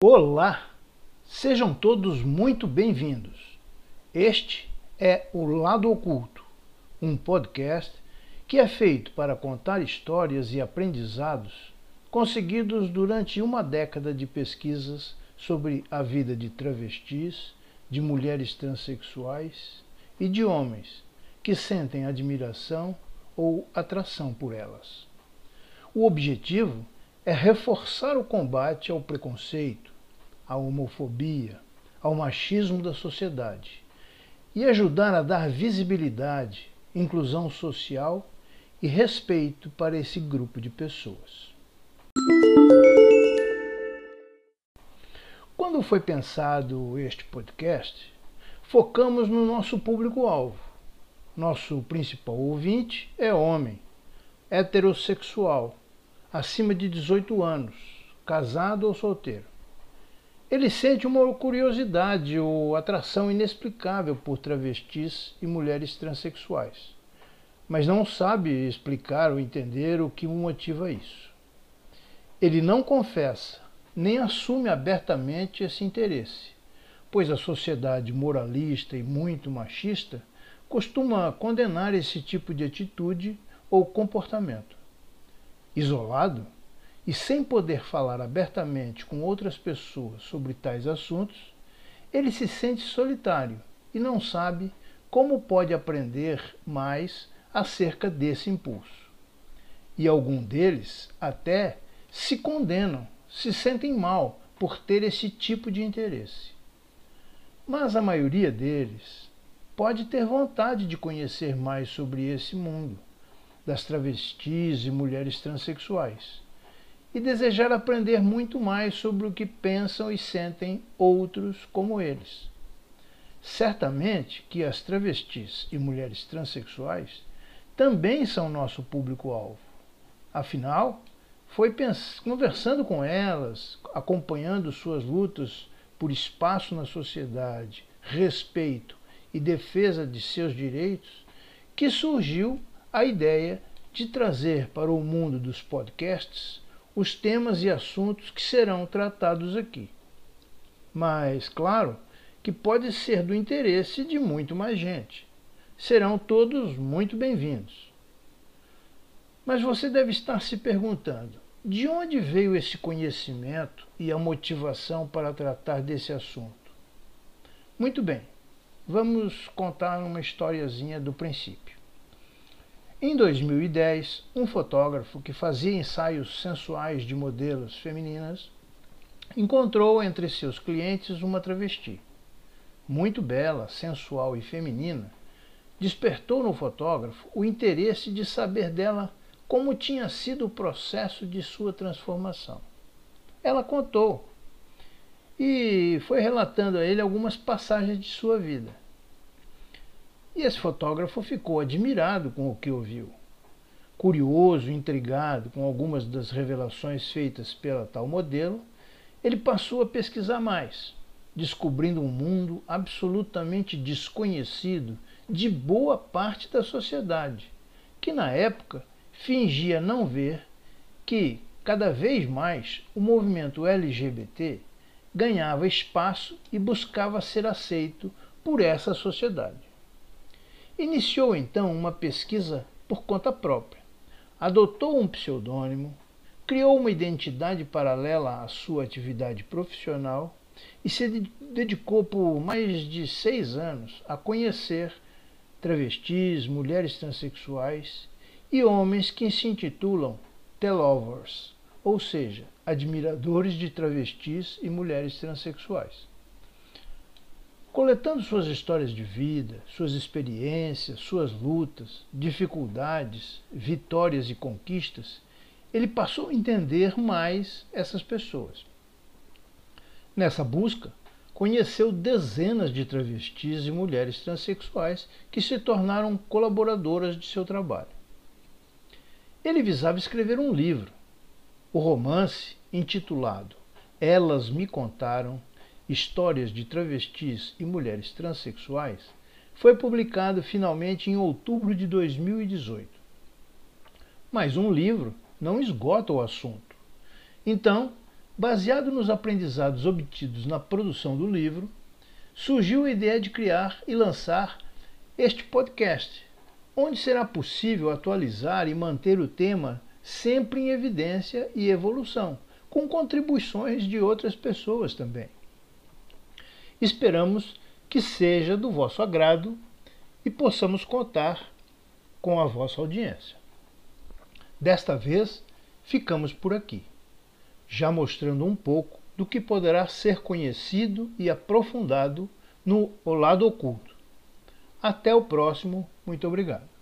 Olá! Sejam todos muito bem-vindos. Este é o Lado Oculto, um podcast que é feito para contar histórias e aprendizados conseguidos durante uma década de pesquisas sobre a vida de travestis, de mulheres transexuais e de homens que sentem admiração ou atração por elas. O objetivo é reforçar o combate ao preconceito, à homofobia, ao machismo da sociedade e ajudar a dar visibilidade, inclusão social e respeito para esse grupo de pessoas. Quando foi pensado este podcast, focamos no nosso público-alvo. Nosso principal ouvinte é homem, heterossexual, acima de 18 anos, casado ou solteiro. Ele sente uma curiosidade ou atração inexplicável por travestis e mulheres transexuais, mas não sabe explicar ou entender o que motiva isso. Ele não confessa, nem assume abertamente esse interesse, pois a sociedade moralista e muito machista costuma condenar esse tipo de atitude ou comportamento. Isolado e sem poder falar abertamente com outras pessoas sobre tais assuntos, ele se sente solitário e não sabe como pode aprender mais acerca desse impulso. E algum deles até se condenam, se sentem mal por ter esse tipo de interesse. Mas a maioria deles pode ter vontade de conhecer mais sobre esse mundo das travestis e mulheres transexuais e desejar aprender muito mais sobre o que pensam e sentem outros como eles. Certamente que as travestis e mulheres transexuais também são nosso público-alvo. Afinal, foi conversando com elas, acompanhando suas lutas por espaço na sociedade, respeito e defesa de seus direitos, que surgiu a ideia de trazer para o mundo dos podcasts os temas e assuntos que serão tratados aqui. Mas, claro, que pode ser do interesse de muito mais gente. Serão todos muito bem-vindos. Mas você deve estar se perguntando: de onde veio esse conhecimento e a motivação para tratar desse assunto? Muito bem, vamos contar uma historiazinha do princípio. Em 2010, um fotógrafo que fazia ensaios sensuais de modelos femininas encontrou entre seus clientes uma travesti. Muito bela, sensual e feminina, despertou no fotógrafo o interesse de saber dela como tinha sido o processo de sua transformação. Ela contou e foi relatando a ele algumas passagens de sua vida. E esse fotógrafo ficou admirado com o que ouviu. Curioso, intrigado com algumas das revelações feitas pela tal modelo, ele passou a pesquisar mais, descobrindo um mundo absolutamente desconhecido de boa parte da sociedade, que na época fingia não ver que, cada vez mais, o movimento LGBT ganhava espaço e buscava ser aceito por essa sociedade. Iniciou então uma pesquisa por conta própria. Adotou um pseudônimo, criou uma identidade paralela à sua atividade profissional e se dedicou por mais de seis anos a conhecer travestis, mulheres transexuais e homens que se intitulam telovers, ou seja, admiradores de travestis e mulheres transexuais. Coletando suas histórias de vida, suas experiências, suas lutas, dificuldades, vitórias e conquistas, ele passou a entender mais essas pessoas. Nessa busca, conheceu dezenas de travestis e mulheres transexuais que se tornaram colaboradoras de seu trabalho. Ele visava escrever um livro. O romance, intitulado Elas Me Contaram, Histórias de Travestis e Mulheres Transsexuais, foi publicado finalmente em outubro de 2018. Mas um livro não esgota o assunto. Então, Baseado nos aprendizados obtidos na produção do livro, surgiu a ideia de criar e lançar este podcast, onde será possível atualizar e manter o tema sempre em evidência e evolução, com contribuições de outras pessoas também. Esperamos que seja do vosso agrado e possamos contar com a vossa audiência. Desta vez, ficamos por aqui, já mostrando um pouco do que poderá ser conhecido e aprofundado no O Lado Oculto. Até o próximo, muito obrigado.